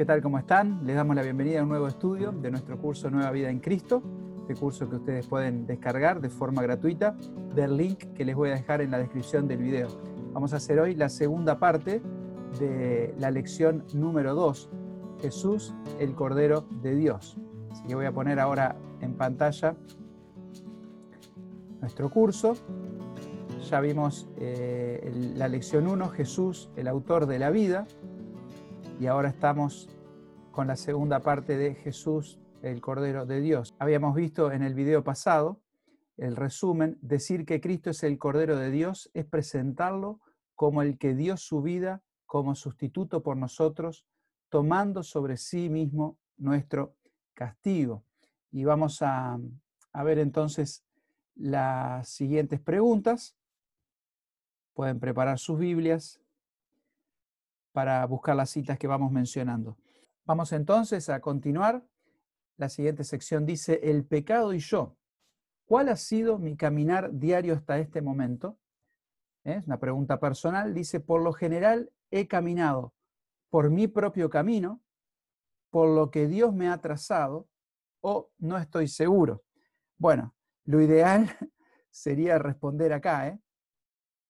¿Qué tal? ¿Cómo están? Les damos la bienvenida a un nuevo estudio de nuestro curso Nueva Vida en Cristo, este curso que ustedes pueden descargar de forma gratuita del link que les voy a dejar en la descripción del video. Vamos a hacer hoy la segunda parte de la lección número 2, Jesús, el Cordero de Dios. Así que voy a poner ahora en pantalla nuestro curso. Ya vimos eh, la lección 1, Jesús, el autor de la vida y ahora estamos con la segunda parte de Jesús, el Cordero de Dios. Habíamos visto en el video pasado el resumen, decir que Cristo es el Cordero de Dios es presentarlo como el que dio su vida como sustituto por nosotros, tomando sobre sí mismo nuestro castigo. Y vamos a, a ver entonces las siguientes preguntas. Pueden preparar sus Biblias para buscar las citas que vamos mencionando. Vamos entonces a continuar. La siguiente sección dice, el pecado y yo. ¿Cuál ha sido mi caminar diario hasta este momento? ¿Eh? Es una pregunta personal. Dice, por lo general he caminado por mi propio camino, por lo que Dios me ha trazado, o no estoy seguro. Bueno, lo ideal sería responder acá, ¿eh?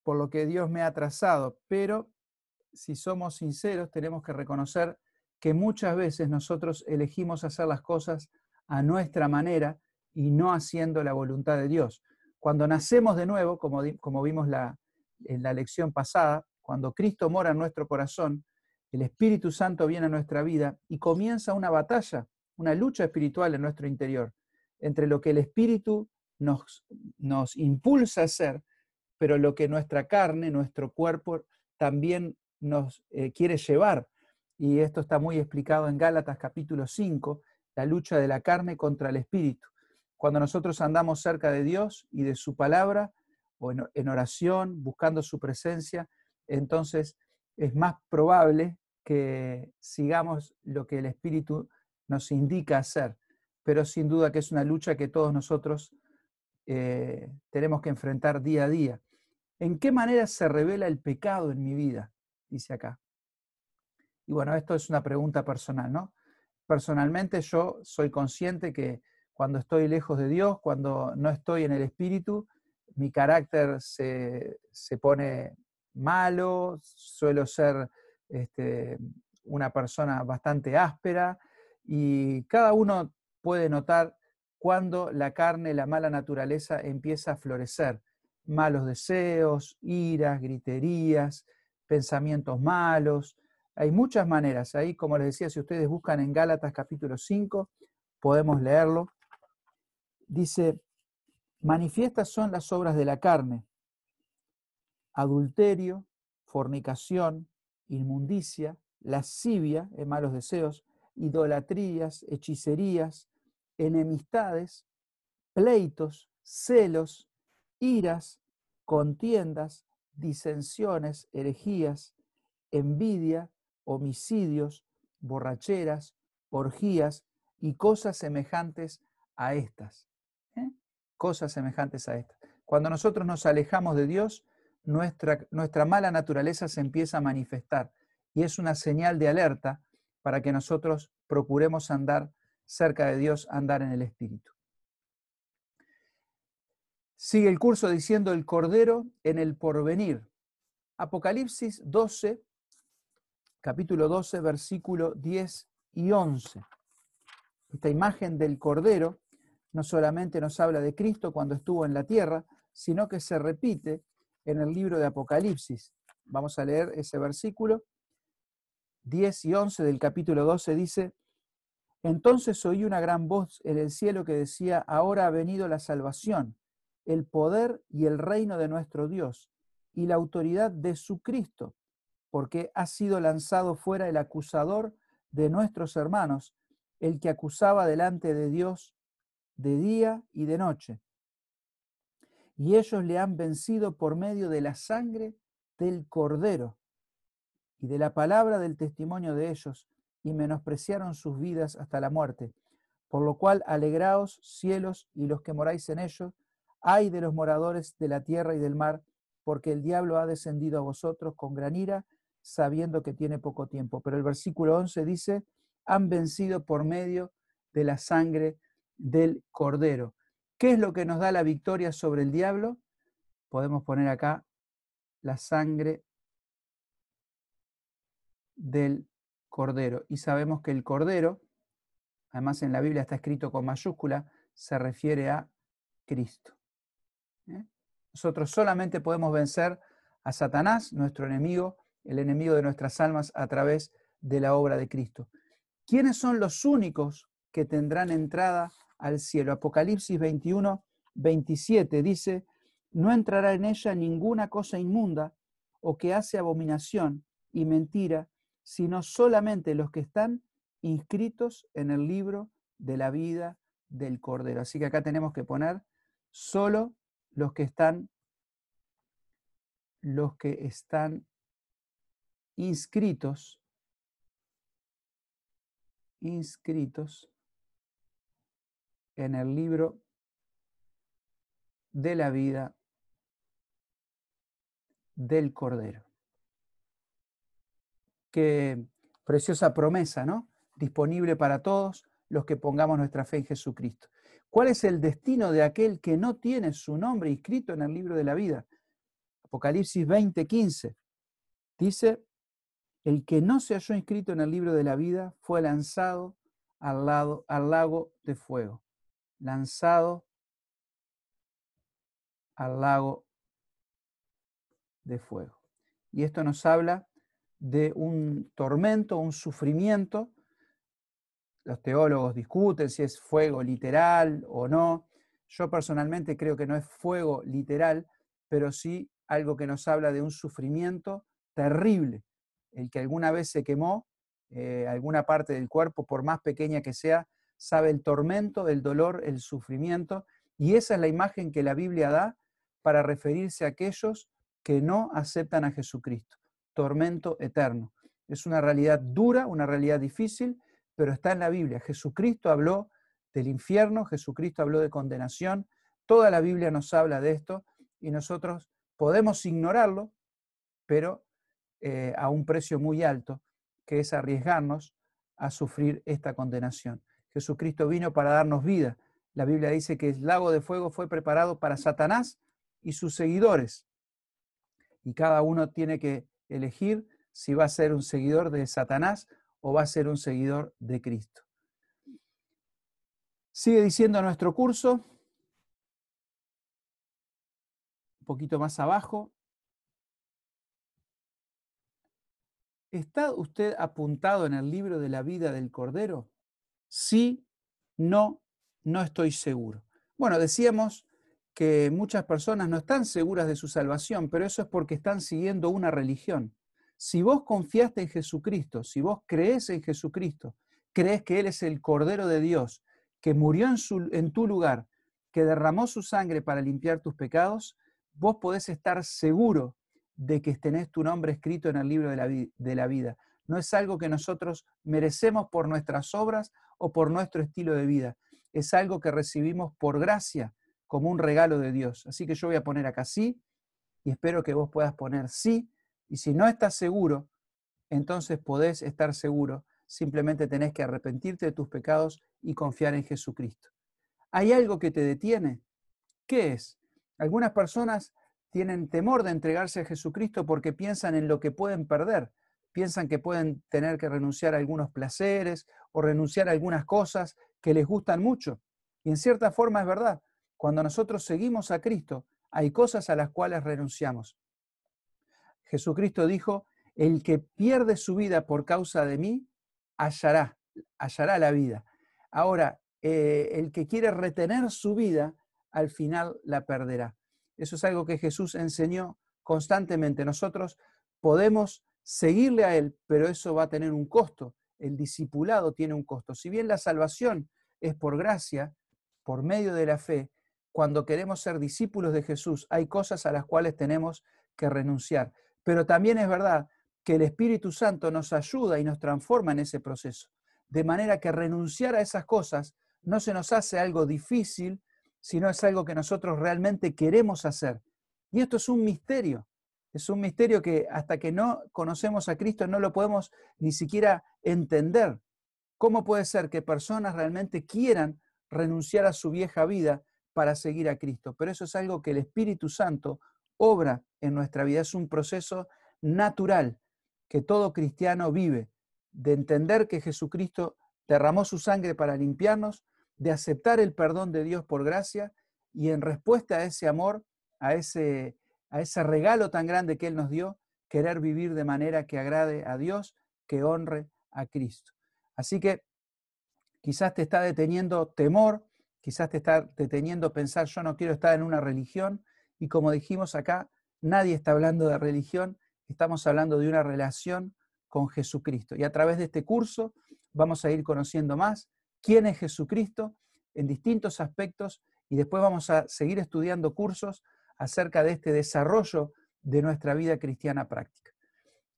por lo que Dios me ha trazado, pero si somos sinceros, tenemos que reconocer que muchas veces nosotros elegimos hacer las cosas a nuestra manera y no haciendo la voluntad de Dios. Cuando nacemos de nuevo, como, como vimos la, en la lección pasada, cuando Cristo mora en nuestro corazón, el Espíritu Santo viene a nuestra vida y comienza una batalla, una lucha espiritual en nuestro interior, entre lo que el Espíritu nos, nos impulsa a hacer, pero lo que nuestra carne, nuestro cuerpo también nos eh, quiere llevar. Y esto está muy explicado en Gálatas capítulo 5, la lucha de la carne contra el espíritu. Cuando nosotros andamos cerca de Dios y de su palabra, o en oración, buscando su presencia, entonces es más probable que sigamos lo que el Espíritu nos indica hacer. Pero sin duda que es una lucha que todos nosotros eh, tenemos que enfrentar día a día. ¿En qué manera se revela el pecado en mi vida? Dice acá. Y bueno, esto es una pregunta personal, ¿no? Personalmente yo soy consciente que cuando estoy lejos de Dios, cuando no estoy en el Espíritu, mi carácter se, pone malo, suelo ser este, una persona bastante áspera y cada uno puede notar cuando la carne, la mala naturaleza empieza a florecer. Malos deseos, iras, griterías, pensamientos malos. Hay muchas maneras. Ahí, como les decía, si ustedes buscan en Gálatas capítulo 5, podemos leerlo. Dice, manifiestas son las obras de la carne, adulterio, fornicación, inmundicia, lascivia, en malos deseos, idolatrías, hechicerías, enemistades, pleitos, celos, iras, contiendas, disensiones, herejías, envidia, homicidios, borracheras, orgías y cosas semejantes a estas. ¿eh? Cosas semejantes a estas. Cuando nosotros nos alejamos de Dios, nuestra, nuestra mala naturaleza se empieza a manifestar y es una señal de alerta para que nosotros procuremos andar cerca de Dios, andar en el Espíritu. Sigue el curso diciendo el Cordero en el porvenir. Apocalipsis 12, capítulo 12, versículo 10 y 11. Esta imagen del Cordero no solamente nos habla de Cristo cuando estuvo en la tierra, sino que se repite en el libro de Apocalipsis. Vamos a leer ese versículo. 10 y 11 del capítulo 12 dice, Entonces oí una gran voz en el cielo que decía, ahora ha venido la salvación el poder y el reino de nuestro Dios y la autoridad de su Cristo, porque ha sido lanzado fuera el acusador de nuestros hermanos, el que acusaba delante de Dios de día y de noche. Y ellos le han vencido por medio de la sangre del cordero y de la palabra del testimonio de ellos, y menospreciaron sus vidas hasta la muerte. Por lo cual, alegraos, cielos, y los que moráis en ellos, Ay de los moradores de la tierra y del mar, porque el diablo ha descendido a vosotros con gran ira, sabiendo que tiene poco tiempo. Pero el versículo 11 dice, han vencido por medio de la sangre del cordero. ¿Qué es lo que nos da la victoria sobre el diablo? Podemos poner acá la sangre del cordero. Y sabemos que el cordero, además en la Biblia está escrito con mayúscula, se refiere a Cristo. Nosotros solamente podemos vencer a Satanás, nuestro enemigo, el enemigo de nuestras almas, a través de la obra de Cristo. ¿Quiénes son los únicos que tendrán entrada al cielo? Apocalipsis 21, 27 dice, no entrará en ella ninguna cosa inmunda o que hace abominación y mentira, sino solamente los que están inscritos en el libro de la vida del Cordero. Así que acá tenemos que poner solo los que están los que están inscritos inscritos en el libro de la vida del Cordero. Qué preciosa promesa, ¿no? Disponible para todos los que pongamos nuestra fe en Jesucristo. ¿Cuál es el destino de aquel que no tiene su nombre inscrito en el libro de la vida? Apocalipsis 20:15 dice, el que no se halló inscrito en el libro de la vida fue lanzado al lago de fuego. Lanzado al lago de fuego. Y esto nos habla de un tormento, un sufrimiento. Los teólogos discuten si es fuego literal o no. Yo personalmente creo que no es fuego literal, pero sí algo que nos habla de un sufrimiento terrible el que alguna vez se quemó, eh, alguna parte del cuerpo, por más pequeña que sea, sabe el tormento, el dolor, el sufrimiento, y esa es la imagen que la Biblia da para referirse a aquellos que no aceptan a Jesucristo. Tormento eterno. Es una realidad dura, una realidad difícil, pero está en la Biblia. Jesucristo habló del infierno, Jesucristo habló de condenación, toda la Biblia nos habla de esto y nosotros podemos ignorarlo, pero eh, a un precio muy alto, que es arriesgarnos a sufrir esta condenación. Jesucristo vino para darnos vida. La Biblia dice que el lago de fuego fue preparado para Satanás y sus seguidores. Y cada uno tiene que elegir si va a ser un seguidor de Satanás o va a ser un seguidor de Cristo. Sigue diciendo nuestro curso, un poquito más abajo, ¿Está usted apuntado en el libro de la vida del Cordero? Sí, no, no estoy seguro. Bueno, decíamos que muchas personas no están seguras de su salvación, pero eso es porque están siguiendo una religión. Si vos confiaste en Jesucristo, si vos crees en Jesucristo, crees que Él es el Cordero de Dios, que murió en, en tu lugar, que derramó su sangre para limpiar tus pecados, vos podés estar seguro de que tenés tu nombre escrito en el libro de la, de la vida. No es algo que nosotros merecemos por nuestras obras o por nuestro estilo de vida. Es algo que recibimos por gracia, como un regalo de Dios. Así que yo voy a poner acá sí y espero que vos puedas poner sí. Y si no estás seguro, entonces podés estar seguro. Simplemente tenés que arrepentirte de tus pecados y confiar en Jesucristo. ¿Hay algo que te detiene? ¿Qué es? Algunas personas tienen temor de entregarse a Jesucristo porque piensan en lo que pueden perder, piensan que pueden tener que renunciar a algunos placeres o renunciar a algunas cosas que les gustan mucho. Y en cierta forma es verdad, cuando nosotros seguimos a Cristo, hay cosas a las cuales renunciamos. Jesucristo dijo, el que pierde su vida por causa de mí, hallará, hallará la vida. Ahora, eh, el que quiere retener su vida, al final la perderá. Eso es algo que Jesús enseñó constantemente. Nosotros podemos seguirle a Él, pero eso va a tener un costo. El discipulado tiene un costo. Si bien la salvación es por gracia, por medio de la fe, cuando queremos ser discípulos de Jesús, hay cosas a las cuales tenemos que renunciar. Pero también es verdad que el Espíritu Santo nos ayuda y nos transforma en ese proceso. De manera que renunciar a esas cosas no se nos hace algo difícil, sino es algo que nosotros realmente queremos hacer. Y esto es un misterio. Es un misterio que hasta que no conocemos a Cristo no lo podemos ni siquiera entender. ¿Cómo puede ser que personas realmente quieran renunciar a su vieja vida para seguir a Cristo? Pero eso es algo que el Espíritu Santo obra en nuestra vida, es un proceso natural que todo cristiano vive, de entender que Jesucristo derramó su sangre para limpiarnos, de aceptar el perdón de Dios por gracia y en respuesta a ese amor, a ese, a ese regalo tan grande que Él nos dio, querer vivir de manera que agrade a Dios, que honre a Cristo. Así que quizás te está deteniendo temor, quizás te está deteniendo pensar yo no quiero estar en una religión y como dijimos acá, nadie está hablando de religión, estamos hablando de una relación con Jesucristo. Y a través de este curso vamos a ir conociendo más quién es Jesucristo en distintos aspectos y después vamos a seguir estudiando cursos acerca de este desarrollo de nuestra vida cristiana práctica.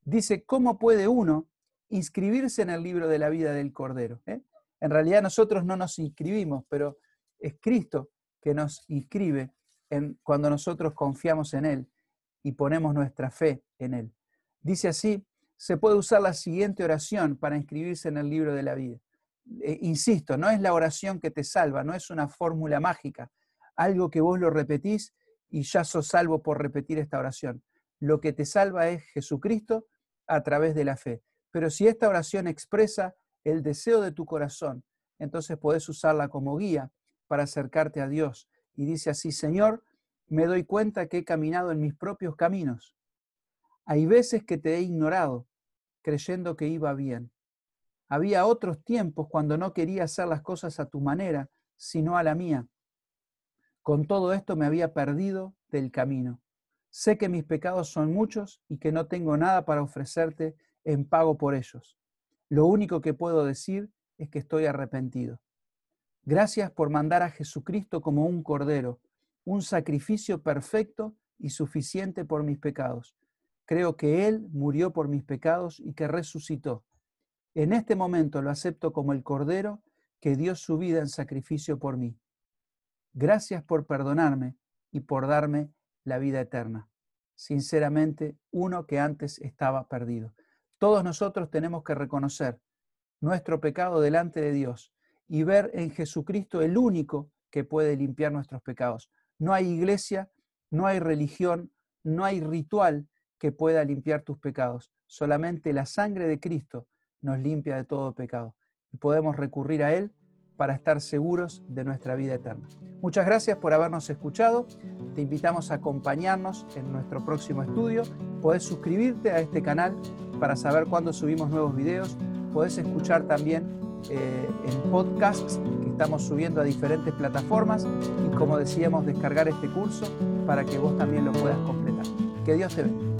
Dice, ¿cómo puede uno inscribirse en el libro de la vida del Cordero? ¿Eh? En realidad nosotros no nos inscribimos, pero es Cristo que nos inscribe cuando nosotros confiamos en Él y ponemos nuestra fe en Él. Dice así, se puede usar la siguiente oración para inscribirse en el libro de la vida. Eh, insisto, no es la oración que te salva, no es una fórmula mágica, algo que vos lo repetís y ya sos salvo por repetir esta oración. Lo que te salva es Jesucristo a través de la fe. Pero si esta oración expresa el deseo de tu corazón, entonces podés usarla como guía para acercarte a Dios. Y dice así, Señor, me doy cuenta que he caminado en mis propios caminos. Hay veces que te he ignorado, creyendo que iba bien. Había otros tiempos cuando no quería hacer las cosas a tu manera, sino a la mía. Con todo esto me había perdido del camino. Sé que mis pecados son muchos y que no tengo nada para ofrecerte en pago por ellos. Lo único que puedo decir es que estoy arrepentido. Gracias por mandar a Jesucristo como un cordero, un sacrificio perfecto y suficiente por mis pecados. Creo que Él murió por mis pecados y que resucitó. En este momento lo acepto como el cordero que dio su vida en sacrificio por mí. Gracias por perdonarme y por darme la vida eterna. Sinceramente, uno que antes estaba perdido. Todos nosotros tenemos que reconocer nuestro pecado delante de Dios y ver en Jesucristo el único que puede limpiar nuestros pecados. No hay iglesia, no hay religión, no hay ritual que pueda limpiar tus pecados. Solamente la sangre de Cristo nos limpia de todo pecado. Y podemos recurrir a Él para estar seguros de nuestra vida eterna. Muchas gracias por habernos escuchado. Te invitamos a acompañarnos en nuestro próximo estudio. Puedes suscribirte a este canal para saber cuándo subimos nuevos videos. Puedes escuchar también eh, en podcasts que estamos subiendo a diferentes plataformas y como decíamos, descargar este curso para que vos también lo puedas completar. Que Dios te bendiga.